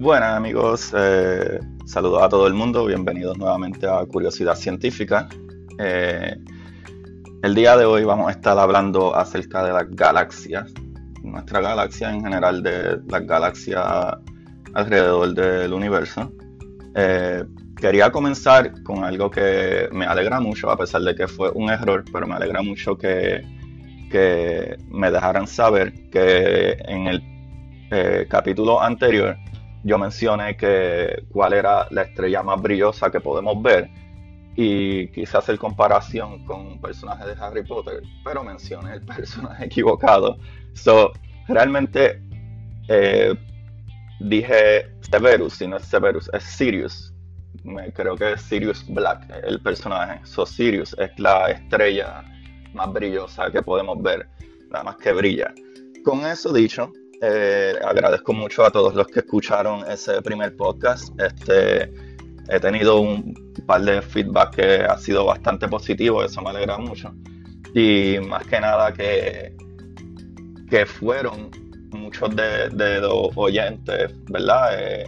Buenas amigos, eh, saludos a todo el mundo, bienvenidos nuevamente a Curiosidad Científica. Eh, el día de hoy vamos a estar hablando acerca de las galaxias, nuestra galaxia en general, de las galaxias alrededor del universo. Eh, quería comenzar con algo que me alegra mucho, a pesar de que fue un error, pero me alegra mucho que, que me dejaran saber que en el eh, capítulo anterior yo mencioné que cuál era la estrella más brillosa que podemos ver y quise hacer comparación con un personaje de Harry Potter, pero mencioné el personaje equivocado. So, realmente eh, dije Severus, si no es Severus, es Sirius. Me, creo que es Sirius Black el personaje. So, Sirius es la estrella más brillosa que podemos ver, nada más que brilla. Con eso dicho, eh, agradezco mucho a todos los que escucharon ese primer podcast. Este, he tenido un par de feedback que ha sido bastante positivo, eso me alegra mucho. Y más que nada que, que fueron muchos de, los oyentes, ¿verdad? Eh,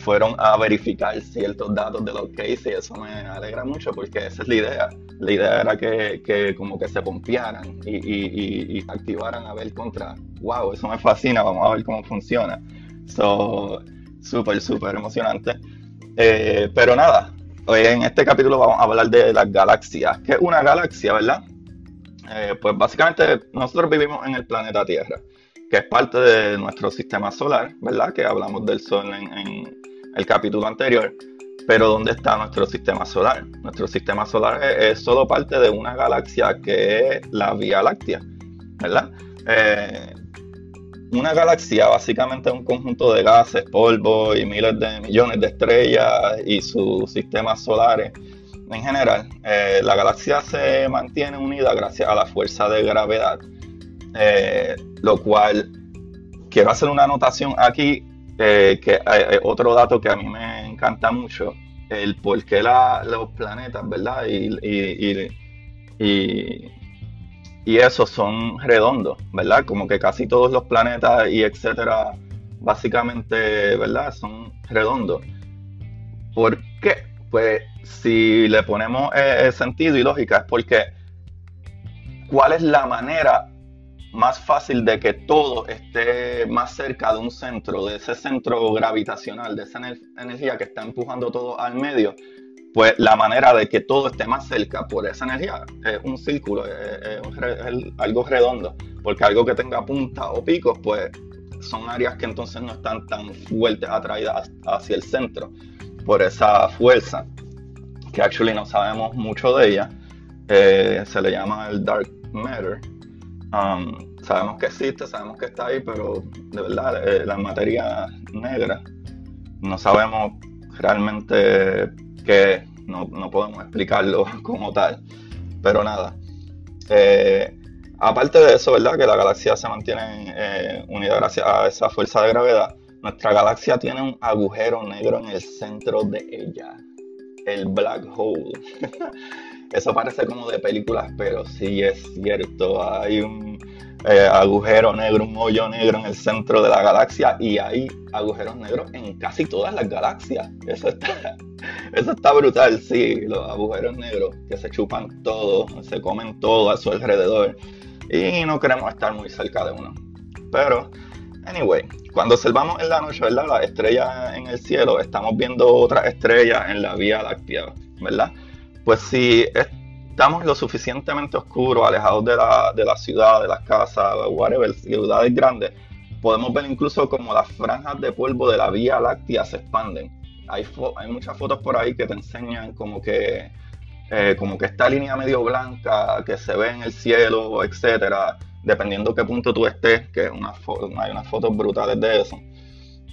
fueron a verificar ciertos datos de lo que hice y eso me alegra mucho porque esa es la idea. La idea era que, como que se pompearan y, se activaran a ver contra, wow, eso me fascina, vamos a ver cómo funciona. So, súper, súper emocionante. Eh, pero nada, hoy en este capítulo vamos a hablar de las galaxias. ¿Qué es una galaxia, verdad? Eh, pues básicamente nosotros vivimos en el planeta Tierra, que es parte de nuestro sistema solar, ¿verdad? Que hablamos del Sol en el capítulo anterior. Pero ¿dónde está nuestro sistema solar? Nuestro sistema solar es, solo parte de una galaxia que es la Vía Láctea, ¿verdad? Eh, una galaxia básicamente es un conjunto de gases, polvo y miles de millones de estrellas y sus sistemas solares. En general, eh, la galaxia se mantiene unida gracias a la fuerza de gravedad, eh, lo cual quiero hacer una anotación aquí eh, que hay, otro dato que a mí me encanta mucho, el por qué los planetas, ¿verdad? Y, y, y, esos son redondos, ¿verdad? Como que casi todos los planetas y etcétera, básicamente, ¿verdad? Son redondos. ¿Por qué? Pues si le ponemos eh, sentido y lógica es porque ¿cuál es la manera más fácil de que todo esté más cerca de un centro, de ese centro gravitacional, de esa energía que está empujando todo al medio, pues la manera de que todo esté más cerca por esa energía es un círculo, es, algo redondo, porque algo que tenga punta o picos, pues son áreas que entonces no están tan fuertes atraídas hacia el centro por esa fuerza, que actually no sabemos mucho de ella, eh, se le llama el dark matter Um, sabemos que existe, sabemos que está ahí, pero de verdad eh, la materia negra no sabemos realmente qué, no, podemos explicarlo como tal. Pero nada. Eh, aparte de eso, ¿verdad? Que la galaxia se mantiene eh, unida gracias a esa fuerza de gravedad. Nuestra galaxia tiene un agujero negro en el centro de ella. El black hole. Eso parece como de películas, pero sí es cierto. Hay un eh, agujero negro, un hoyo negro en el centro de la galaxia y hay agujeros negros en casi todas las galaxias. Eso está, eso está brutal, sí. Los agujeros negros que se chupan todo, se comen todo a su alrededor y no queremos estar muy cerca de uno. Pero, anyway, cuando observamos en la noche, ¿verdad? Las estrellas en el cielo, estamos viendo otras estrellas en la Vía Láctea, ¿verdad? Pues si estamos lo suficientemente oscuros, alejados de la, de la ciudad, de las casas, whatever, ciudades grandes, podemos ver incluso como las franjas de polvo de la Vía Láctea se expanden. Hay, hay muchas fotos por ahí que te enseñan como que, eh, como que esta línea medio blanca que se ve en el cielo, etcétera, dependiendo qué punto tú estés, que hay unas fotos brutales de eso.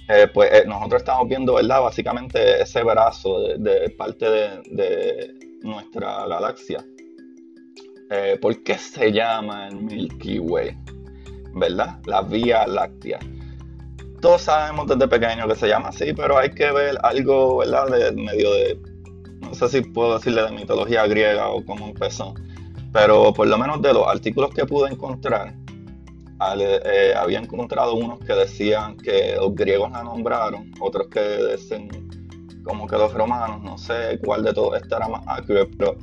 Eh, pues eh, nosotros estamos viendo, ¿verdad? Básicamente ese brazo de, parte de, nuestra galaxia. Eh, ¿Por qué se llama el Milky Way? ¿Verdad? La Vía Láctea. Todos sabemos desde pequeño que se llama así, pero hay que ver algo, ¿verdad? De medio de, no sé si puedo decirle de mitología griega o cómo empezó, pero por lo menos de los artículos que pude encontrar, eh, había encontrado unos que decían que los griegos la nombraron, otros que decían como que los romanos, no sé cuál de todos estará más accurate, pero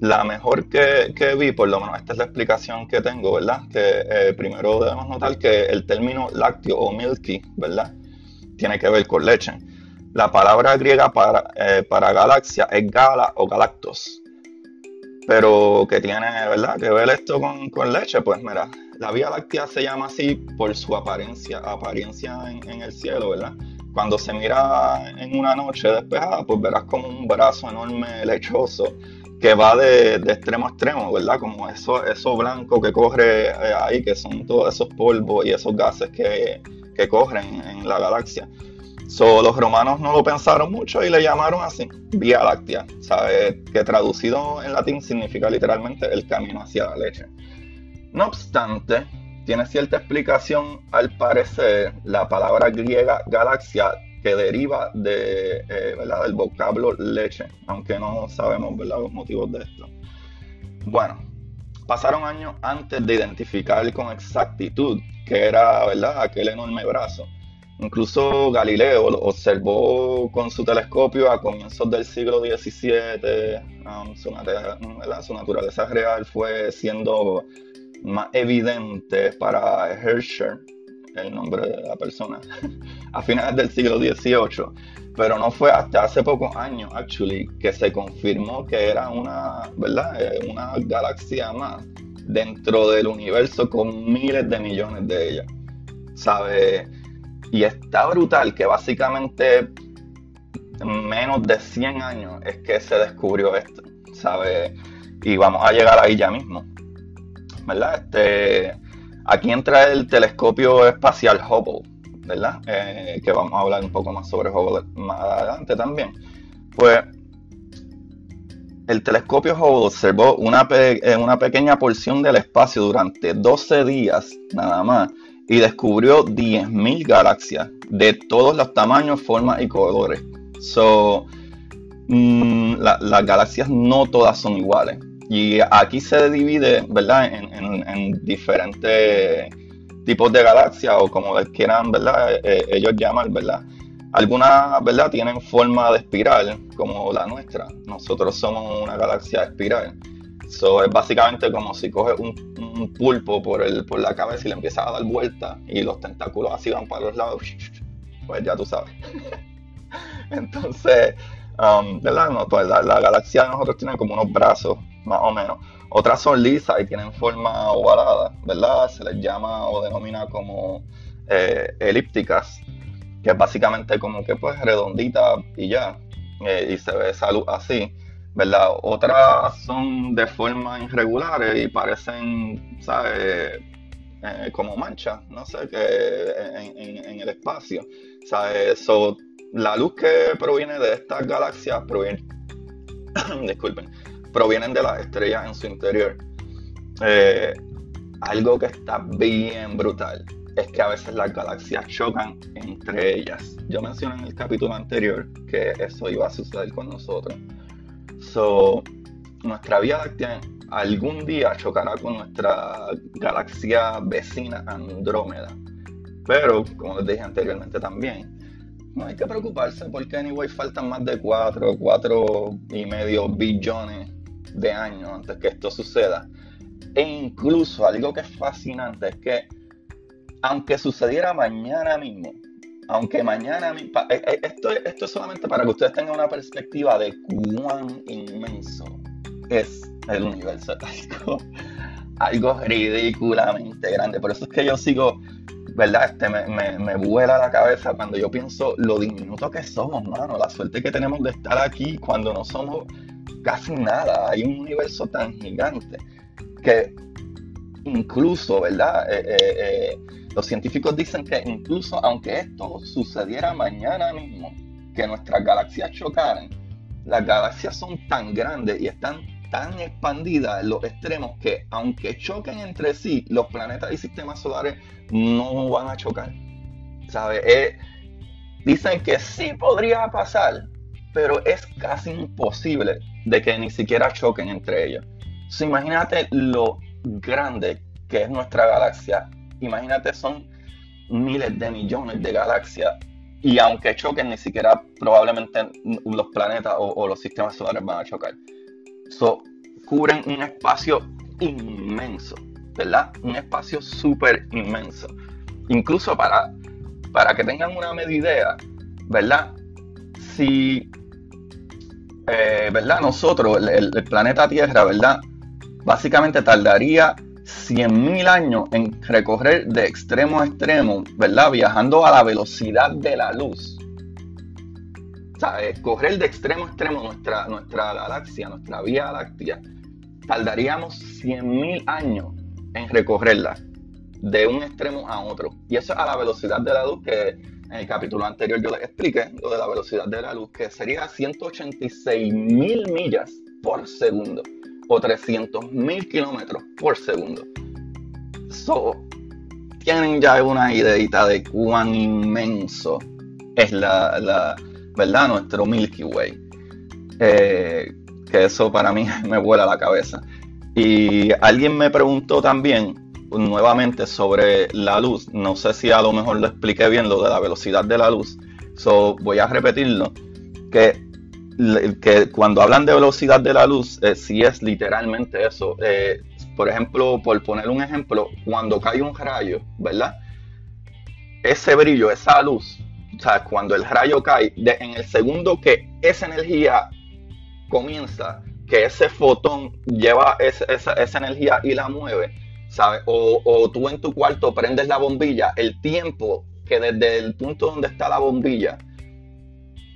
la mejor que, vi, por lo menos esta es la explicación que tengo, ¿verdad? Que eh, primero debemos notar que el término lácteo o milky, ¿verdad? Tiene que ver con leche. La palabra griega para, eh, para galaxia es gala o galactos. Pero que tiene, ¿verdad? Que ver esto con, con leche, pues mira, la Vía Láctea se llama así por su apariencia, apariencia en, el cielo, ¿verdad? Cuando se mira en una noche despejada, pues verás como un brazo enorme lechoso que va de, extremo a extremo, ¿verdad? Como eso, eso blanco que corre eh, ahí, que son todos esos polvos y esos gases que, que corren en la galaxia. So, los romanos no lo pensaron mucho y le llamaron así, Vía Láctea, ¿sabes? Que traducido en latín significa literalmente el camino hacia la leche. No obstante, tiene cierta explicación al parecer la palabra griega galaxia que deriva de, eh, del vocablo leche, aunque no sabemos los motivos de esto. Bueno, pasaron años antes de identificar con exactitud que era ¿verdad? aquel enorme brazo. Incluso Galileo lo observó con su telescopio a comienzos del siglo XVII. Um, su, su naturaleza real fue siendo más evidente para Herschel, el nombre de la persona, a finales del siglo XVIII, pero no fue hasta hace pocos años, actually, que se confirmó que era una, ¿verdad? Eh, una galaxia más dentro del universo con miles de millones de ellas, ¿sabe? Y está brutal que básicamente menos de 100 años es que se descubrió esto, ¿sabe? Y vamos a llegar ahí ya mismo. ¿Verdad? Este, aquí entra el telescopio espacial Hubble, ¿verdad? Eh, que vamos a hablar un poco más sobre Hubble más adelante también. Pues el telescopio Hubble observó una, eh, una pequeña porción del espacio durante 12 días nada más y descubrió 10.000 galaxias de todos los tamaños, formas y colores. So, mm, las galaxias no todas son iguales. Y aquí se divide, ¿verdad?, en, diferentes tipos de galaxias o como quieran, ¿verdad?, eh, ellos llaman, ¿verdad? Algunas, ¿verdad?, tienen forma de espiral, como la nuestra. Nosotros somos una galaxia espiral. Eso es básicamente como si coges un, pulpo por, el, por la cabeza y le empiezas a dar vuelta y los tentáculos así van para los lados. Pues ya tú sabes. Entonces, um, ¿verdad? No, pues la, la, galaxia de nosotros tiene como unos brazos más o menos. Otras son lisas y tienen forma ovalada, ¿verdad? Se les llama o denomina como eh, elípticas, que es básicamente como que pues redondita y ya, eh, y se ve esa luz así, ¿verdad? Otras son de forma irregulares y parecen, ¿sabes? Eh, como manchas, no sé, que en, el espacio, ¿sabes? la luz que proviene de estas galaxias proviene, disculpen, provienen de las estrellas en su interior. Eh, algo que está bien brutal es que a veces las galaxias chocan entre ellas. Yo mencioné en el capítulo anterior que eso iba a suceder con nosotros. So, nuestra Vía Láctea algún día chocará con nuestra galaxia vecina Andrómeda. Pero, como les dije anteriormente también, no hay que preocuparse porque anyway faltan más de 4, 4 y medio billones de años antes que esto suceda. E incluso algo que es fascinante es que aunque sucediera mañana mismo, aunque mañana mismo, eh, eh, esto, esto es solamente para que ustedes tengan una perspectiva de cuán inmenso es el universo. Algo, ridículamente grande. Por eso es que yo sigo, ¿verdad? Este, me, me, me, vuela la cabeza cuando yo pienso lo diminuto que somos, mano. La suerte que tenemos de estar aquí cuando no somos casi nada. Hay un universo tan gigante que incluso, ¿verdad? Eh, eh, eh, los científicos dicen que incluso aunque esto sucediera mañana mismo, que nuestras galaxias chocaran, las galaxias son tan grandes y están tan expandidas en los extremos que aunque choquen entre sí, los planetas y sistemas solares no van a chocar. ¿Sabe? dicen que sí podría pasar, pero es casi imposible de que ni siquiera choquen entre ellos. imagínate lo grande que es nuestra galaxia imagínate, son miles de millones de galaxias y aunque choquen, ni siquiera probablemente los planetas o, los sistemas solares van a chocar. So, cubren un espacio inmenso, ¿verdad? Un espacio súper inmenso. Incluso para, para que tengan una media idea, ¿verdad? Si, eh, ¿verdad? Nosotros, el, planeta Tierra, ¿verdad? Básicamente tardaría 100.000 años en recorrer de extremo a extremo, ¿verdad? Viajando a la velocidad de la luz. O sea, correr de extremo a extremo nuestra, nuestra galaxia, nuestra Vía Láctea, tardaríamos 100.000 años en recorrerla de un extremo a otro. Y eso a la velocidad de la luz que en el capítulo anterior yo les expliqué, lo de la velocidad de la luz, que sería 186.000 millas por segundo o 300.000 kilómetros por segundo. So, tienen ya una ideita de cuán inmenso es la, ¿verdad? Nuestro Milky Way. Eh, que eso para mí me vuela la cabeza. Y alguien me preguntó también nuevamente sobre la luz. No sé si a lo mejor lo expliqué bien lo de la velocidad de la luz. So, voy a repetirlo. Que que cuando hablan de velocidad de la luz, eh, sí es literalmente eso. Eh, por ejemplo, por poner un ejemplo, cuando cae un rayo, ¿verdad? Ese brillo, esa luz, o sea, cuando el rayo cae, en el segundo que esa energía comienza, que ese fotón lleva esa, energía y la mueve, ¿sabes? O, tú en tu cuarto prendes la bombilla, el tiempo que desde el punto donde está la bombilla,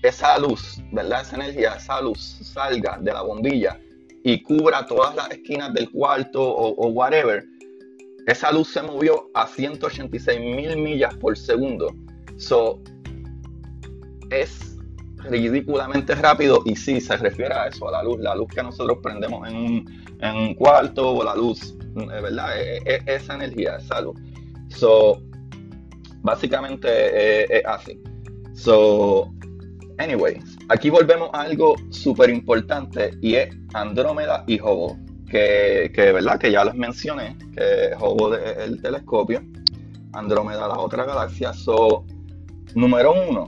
esa luz, ¿verdad? Esa energía, esa luz salga de la bombilla y cubra todas las esquinas del cuarto o, whatever, esa luz se movió a 186 mil millas por segundo. So, es ridículamente rápido y sí, se refiere a eso, a la luz, la luz que nosotros prendemos en un, cuarto o la luz, eh, ¿verdad? E, e, esa energía, esa luz. So, básicamente eh, es así. So, Anyway, aquí volvemos a algo súper importante y es Andrómeda y Hubble, que, ¿verdad? que ya les mencioné, que Hubble es el telescopio, Andrómeda la otra galaxia. So, número uno,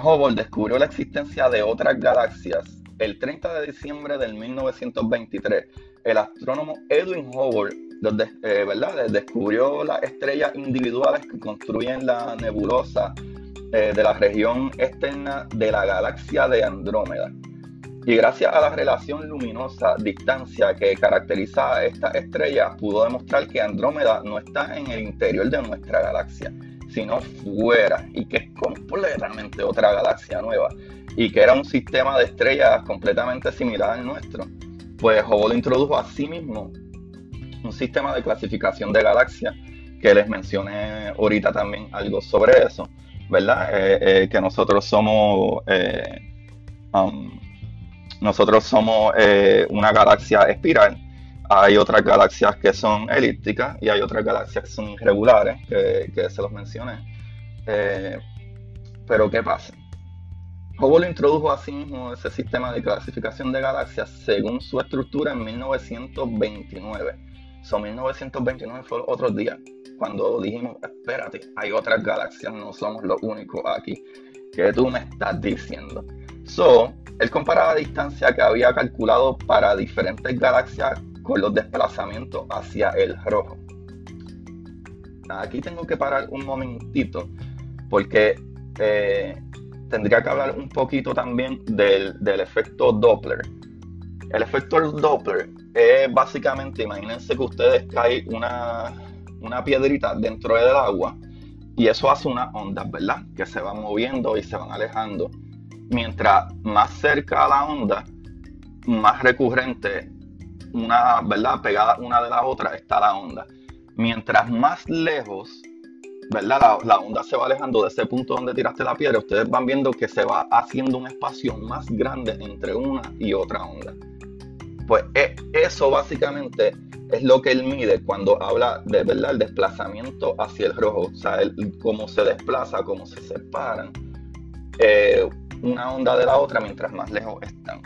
Hubble descubrió la existencia de otras galaxias el 30 de diciembre del 1923. El astrónomo Edwin Hubble eh, ¿verdad? descubrió las estrellas individuales que construyen la nebulosa eh, de la región externa de la galaxia de Andrómeda. Y gracias a la relación luminosa distancia que caracteriza a esta estrella, pudo demostrar que Andrómeda no está en el interior de nuestra galaxia, sino fuera, y que es completamente otra galaxia nueva, y que era un sistema de estrellas completamente similar al nuestro. Pues Hubble introdujo a sí mismo un sistema de clasificación de galaxias, que les mencioné ahorita también algo sobre eso ¿verdad? Eh, eh, que nosotros somos, eh, um, nosotros somos una galaxia espiral. Hay otras galaxias que son elípticas y hay otras galaxias que son irregulares, que, se los mencioné. pero ¿qué pasa? Hubble introdujo así mismo ese sistema de clasificación de galaxias según su estructura en 1929. Son 1929 fue otro día cuando dijimos, espérate, hay otras galaxias, no somos los únicos aquí. que tú me estás diciendo? So, él comparaba la distancia que había calculado para diferentes galaxias con los desplazamientos hacia el rojo. Aquí tengo que parar un momentito porque eh, tendría que hablar un poquito también del, del efecto Doppler. El efecto Doppler es básicamente, imagínense que ustedes caen una, una piedrita dentro del agua y eso hace una onda ¿verdad? Que se van moviendo y se van alejando. Mientras más cerca a la onda, más recurrente, una, ¿verdad? Pegada una de la otra está la onda. Mientras más lejos, ¿verdad? La, onda se va alejando de ese punto donde tiraste la piedra, ustedes van viendo que se va haciendo un espacio más grande entre una y otra onda. Pues e, eso básicamente es lo que él mide cuando habla de verdad el desplazamiento hacia el rojo, o sea, cómo se desplaza, cómo se separan eh, una onda de la otra mientras más lejos están.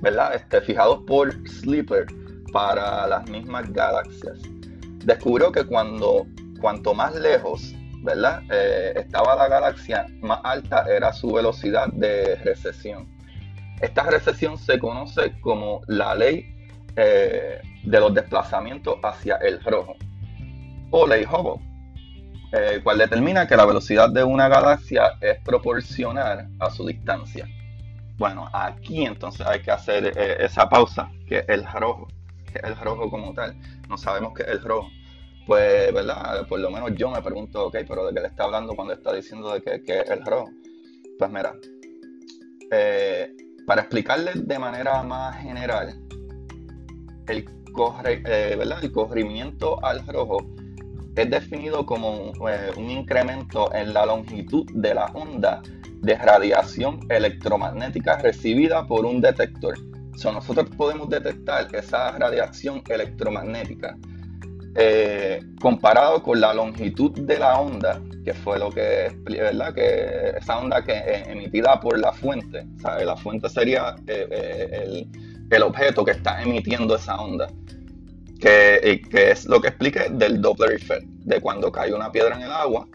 ¿Verdad? Este, fijados por Sleeper para las mismas galaxias. Descubrió que cuando cuanto más lejos, ¿verdad? Eh, estaba la galaxia, más alta era su velocidad de recesión. Esta recesión se conoce como la ley eh, de los desplazamientos hacia el rojo o ley Hubble, eh, cual determina que la velocidad de una galaxia es proporcional a su distancia. Bueno, aquí entonces hay que hacer esa pausa, que es el rojo, que es el rojo como tal. No sabemos qué es el rojo pues, ¿verdad? Por lo menos yo me pregunto, ok, pero ¿de qué le está hablando cuando está diciendo de que, es el rojo? Pues mira, eh, para explicarles de manera más general, el, corre, eh, ¿verdad? el corrimiento al rojo es definido como eh, un incremento en la longitud de la onda de radiación electromagnética recibida por un detector. So, nosotros podemos detectar esa radiación electromagnética eh, comparado con la longitud de la onda, que fue lo que, ¿verdad? Que esa onda que emitida por la fuente, ¿sabe? la fuente sería eh, eh, el, objeto que está emitiendo esa onda, que, es lo que expliqué del Doppler effect, de cuando cae una piedra en el agua,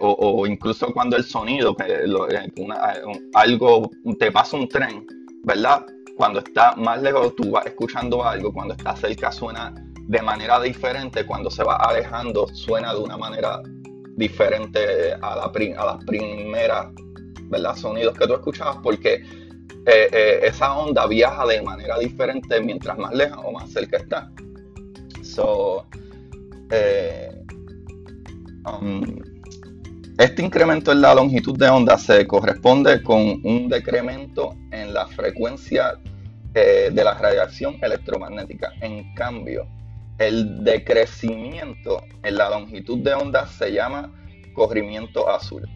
o, incluso cuando el sonido, que algo, te pasa un tren, ¿verdad? Cuando está más lejos tú vas escuchando algo, cuando está cerca suena de manera diferente, cuando se va alejando suena de una manera diferente a la, a las primeras ¿verdad? sonidos que tú escuchabas, porque eh, eh, esa onda viaja de manera diferente mientras más lejos o más cerca está. So, eh, um, este incremento en la longitud de onda se corresponde con un decremento en la frecuencia de la radiación electromagnética. En cambio, el decrecimiento en la longitud de onda se llama corrimiento azul.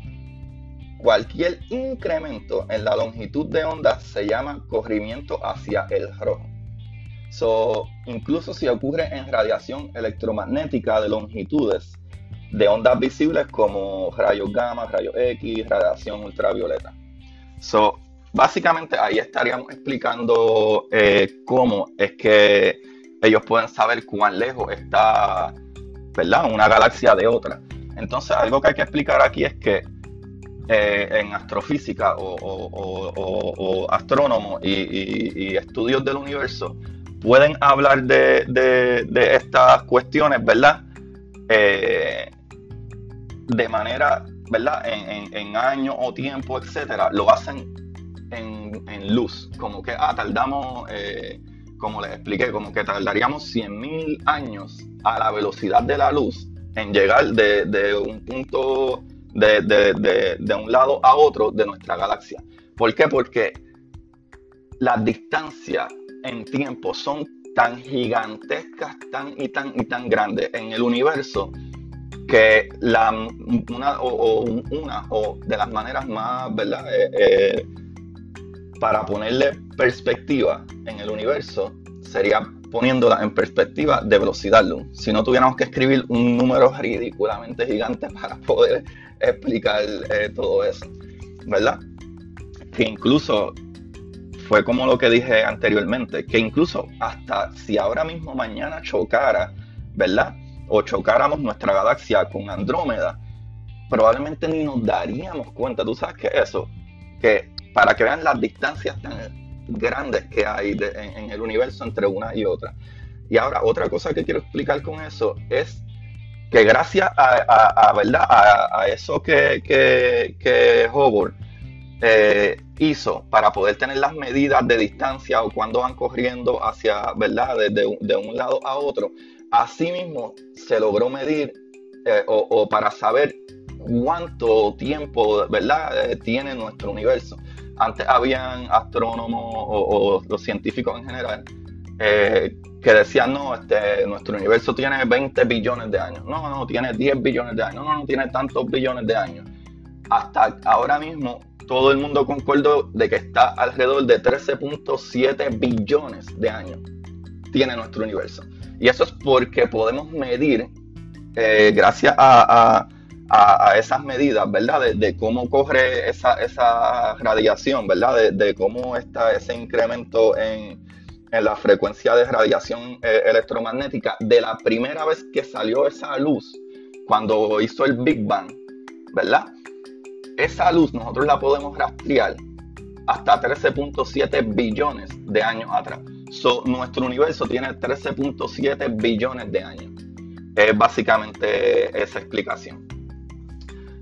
Cualquier incremento en la longitud de onda se llama corrimiento hacia el rojo. So, incluso si ocurre en radiación electromagnética de longitudes de ondas visibles como rayos gamma, rayos X, radiación ultravioleta. So, básicamente ahí estaríamos explicando eh, cómo es que ellos pueden saber cuán lejos está, ¿verdad? Una galaxia de otra. Entonces, algo que hay que explicar aquí es que eh, en astrofísica o, astrónomos y, estudios del universo pueden hablar de, estas cuestiones, ¿verdad? Eh, de manera, ¿verdad? En, años o tiempo, etcétera, lo hacen en, luz, como que, ah, tardamos eh, como les expliqué, como que tardaríamos 100.000 años a la velocidad de la luz en llegar de, un punto, de, un lado a otro de nuestra galaxia. ¿Por qué? Porque las distancias en tiempo son tan gigantescas, tan y tan y tan grandes en el universo que la, una, o, una o de las maneras más, ¿verdad? Eh, eh, para ponerle perspectiva en el universo, sería poniéndola en perspectiva de velocidad luz. Si no tuviéramos que escribir un número ridículamente gigante para poder explicar eh, todo eso, ¿verdad? Que incluso fue como lo que dije anteriormente, que incluso hasta si ahora mismo mañana chocara, ¿verdad? O chocáramos nuestra galaxia con Andrómeda, probablemente ni nos daríamos cuenta. ¿Tú sabes qué es eso? Que para que vean las distancias tan grandes que hay en, el universo entre una y otra. Y ahora, otra cosa que quiero explicar con eso es que gracias a, ¿verdad? a, eso que, que, que Hubble eh, hizo para poder tener las medidas de distancia o cuando van corriendo hacia, ¿verdad? De, un lado a otro, asimismo se logró medir eh, o, para saber cuánto tiempo, ¿verdad? Eh, tiene nuestro universo antes habían astrónomos o, los científicos en general eh, que decían, no, este, nuestro universo tiene 20 billones de años, no, no, tiene 10 billones de años, no, no, tiene tantos billones de años. Hasta ahora mismo todo el mundo concordó de que está alrededor de 13.7 billones de años tiene nuestro universo. Y eso es porque podemos medir, eh, gracias a a, esas medidas, ¿verdad? De, cómo corre esa, esa radiación, ¿verdad? De, cómo está ese incremento en, en la frecuencia de radiación eh, electromagnética de la primera vez que salió esa luz cuando hizo el Big Bang, ¿verdad? Esa luz nosotros la podemos rastrear hasta 13.7 billones de años atrás. nuestro universo tiene 13.7 billones de años. Es básicamente esa explicación.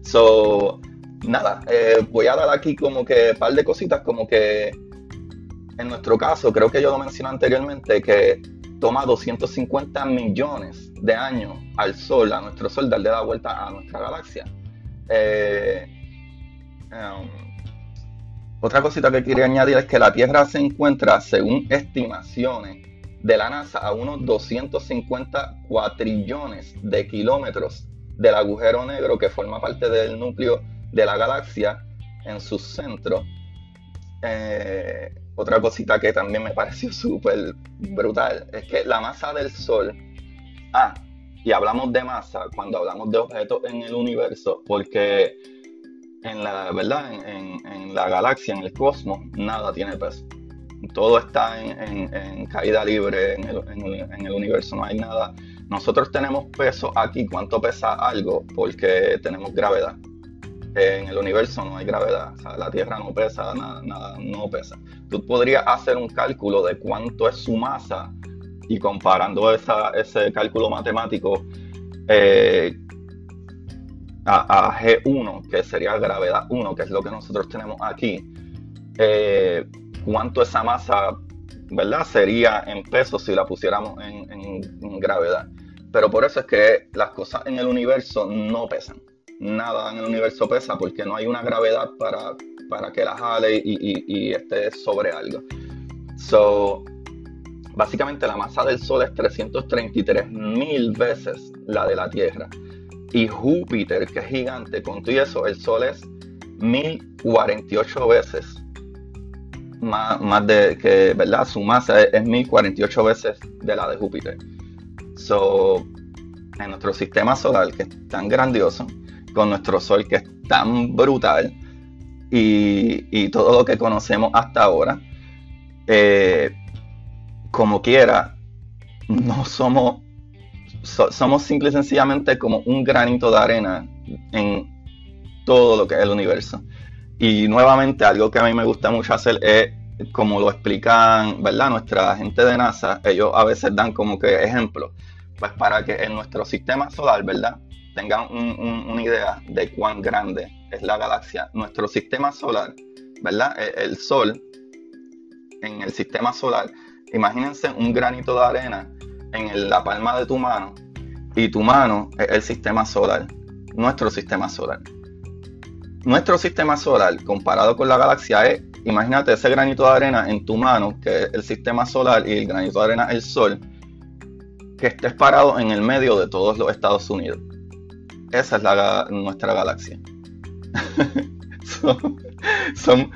So, nada, eh, voy a dar aquí como que un par de cositas, como que en nuestro caso, creo que yo lo mencioné anteriormente, que toma 250 millones de años al Sol, a nuestro Sol, darle la vuelta a nuestra galaxia. Eh, um, otra cosita que quería añadir es que la Tierra se encuentra, según estimaciones de la NASA, a unos 250 cuatrillones de kilómetros del agujero negro que forma parte del núcleo de la galaxia en su centro. Eh, otra cosita que también me pareció súper brutal es que la masa del Sol. Ah, y hablamos de masa cuando hablamos de objetos en el universo, porque en la verdad, en, la galaxia, en el cosmos, nada tiene peso. Todo está en, caída libre en el universo, no hay nada. Nosotros tenemos peso aquí, cuánto pesa algo, porque tenemos gravedad en el universo no hay gravedad, la Tierra no pesa, nada, nada, no pesa. Tú podrías hacer un cálculo de cuánto es su masa y comparando ese cálculo matemático eh, a, G1, que sería gravedad 1, que es lo que nosotros tenemos aquí, eh, cuánto esa masa, ¿verdad? Sería en pesos si la pusiéramos en gravedad. Pero por eso es que las cosas en el universo no pesan nada en el universo pesa porque no hay una gravedad para, para que la jale y, esté sobre algo. So, básicamente la masa del Sol es 333 mil veces la de la Tierra. Y Júpiter, que es gigante, con todo eso, el Sol es 1048 veces más, de que, ¿verdad? Su masa es, es 1048 veces de la de Júpiter. So, en nuestro sistema solar, que es tan grandioso, con nuestro Sol que es tan brutal y, todo lo que conocemos hasta ahora, eh, como quiera, no somos, somos simple y sencillamente como un granito de arena en todo lo que es el universo. Y nuevamente, algo que a mí me gusta mucho hacer es, como lo explican, ¿verdad? Nuestra gente de NASA, ellos a veces dan como que ejemplos, pues para que en nuestro sistema solar, ¿verdad? tengan una idea de cuán grande es la galaxia, nuestro sistema solar, ¿verdad? E, el, Sol, en el sistema solar, imagínense un granito de arena en la palma de tu mano y tu mano es el sistema solar, nuestro sistema solar. Nuestro sistema solar comparado con la galaxia es, imagínate ese granito de arena en tu mano, que es el sistema solar, y el granito de arena el Sol, que estés parado en el medio de todos los Estados Unidos esa es la, nuestra galaxia. son,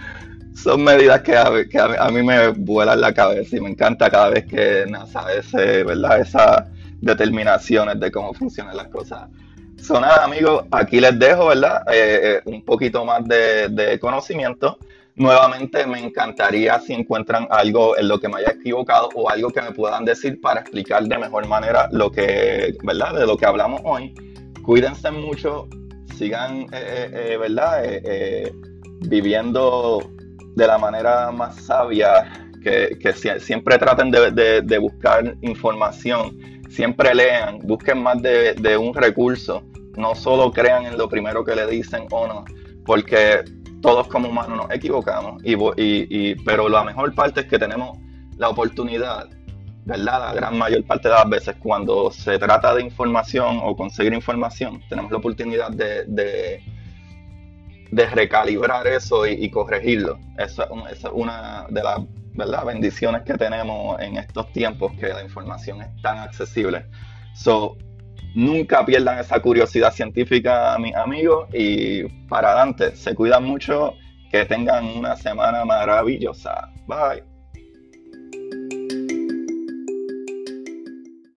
medidas que, a, mí me vuelan la cabeza y me encanta cada vez que NASA ese, ¿verdad? esas determinaciones de cómo funcionan las cosas. Son nada, amigos, aquí les dejo, ¿verdad? Eh, eh, un poquito más de, conocimiento. Nuevamente me encantaría si encuentran algo en lo que me haya equivocado o algo que me puedan decir para explicar de mejor manera lo que, ¿verdad? De lo que hablamos hoy cuídense mucho, sigan, eh, eh, ¿verdad? viviendo de la manera más sabia, que, siempre traten de, buscar información, siempre lean, busquen más de, un recurso, no solo crean en lo primero que le dicen o no, porque todos como humanos nos equivocamos, y, pero la mejor parte es que tenemos la oportunidad ¿verdad? La gran mayor parte de las veces cuando se trata de información o conseguir información, tenemos la oportunidad de, recalibrar eso y, corregirlo. Esa, es una de las ¿verdad? bendiciones que tenemos en estos tiempos que la información es tan accesible. So, nunca pierdan esa curiosidad científica, mis amigos, y para adelante, se cuidan mucho, que tengan una semana maravillosa. Bye.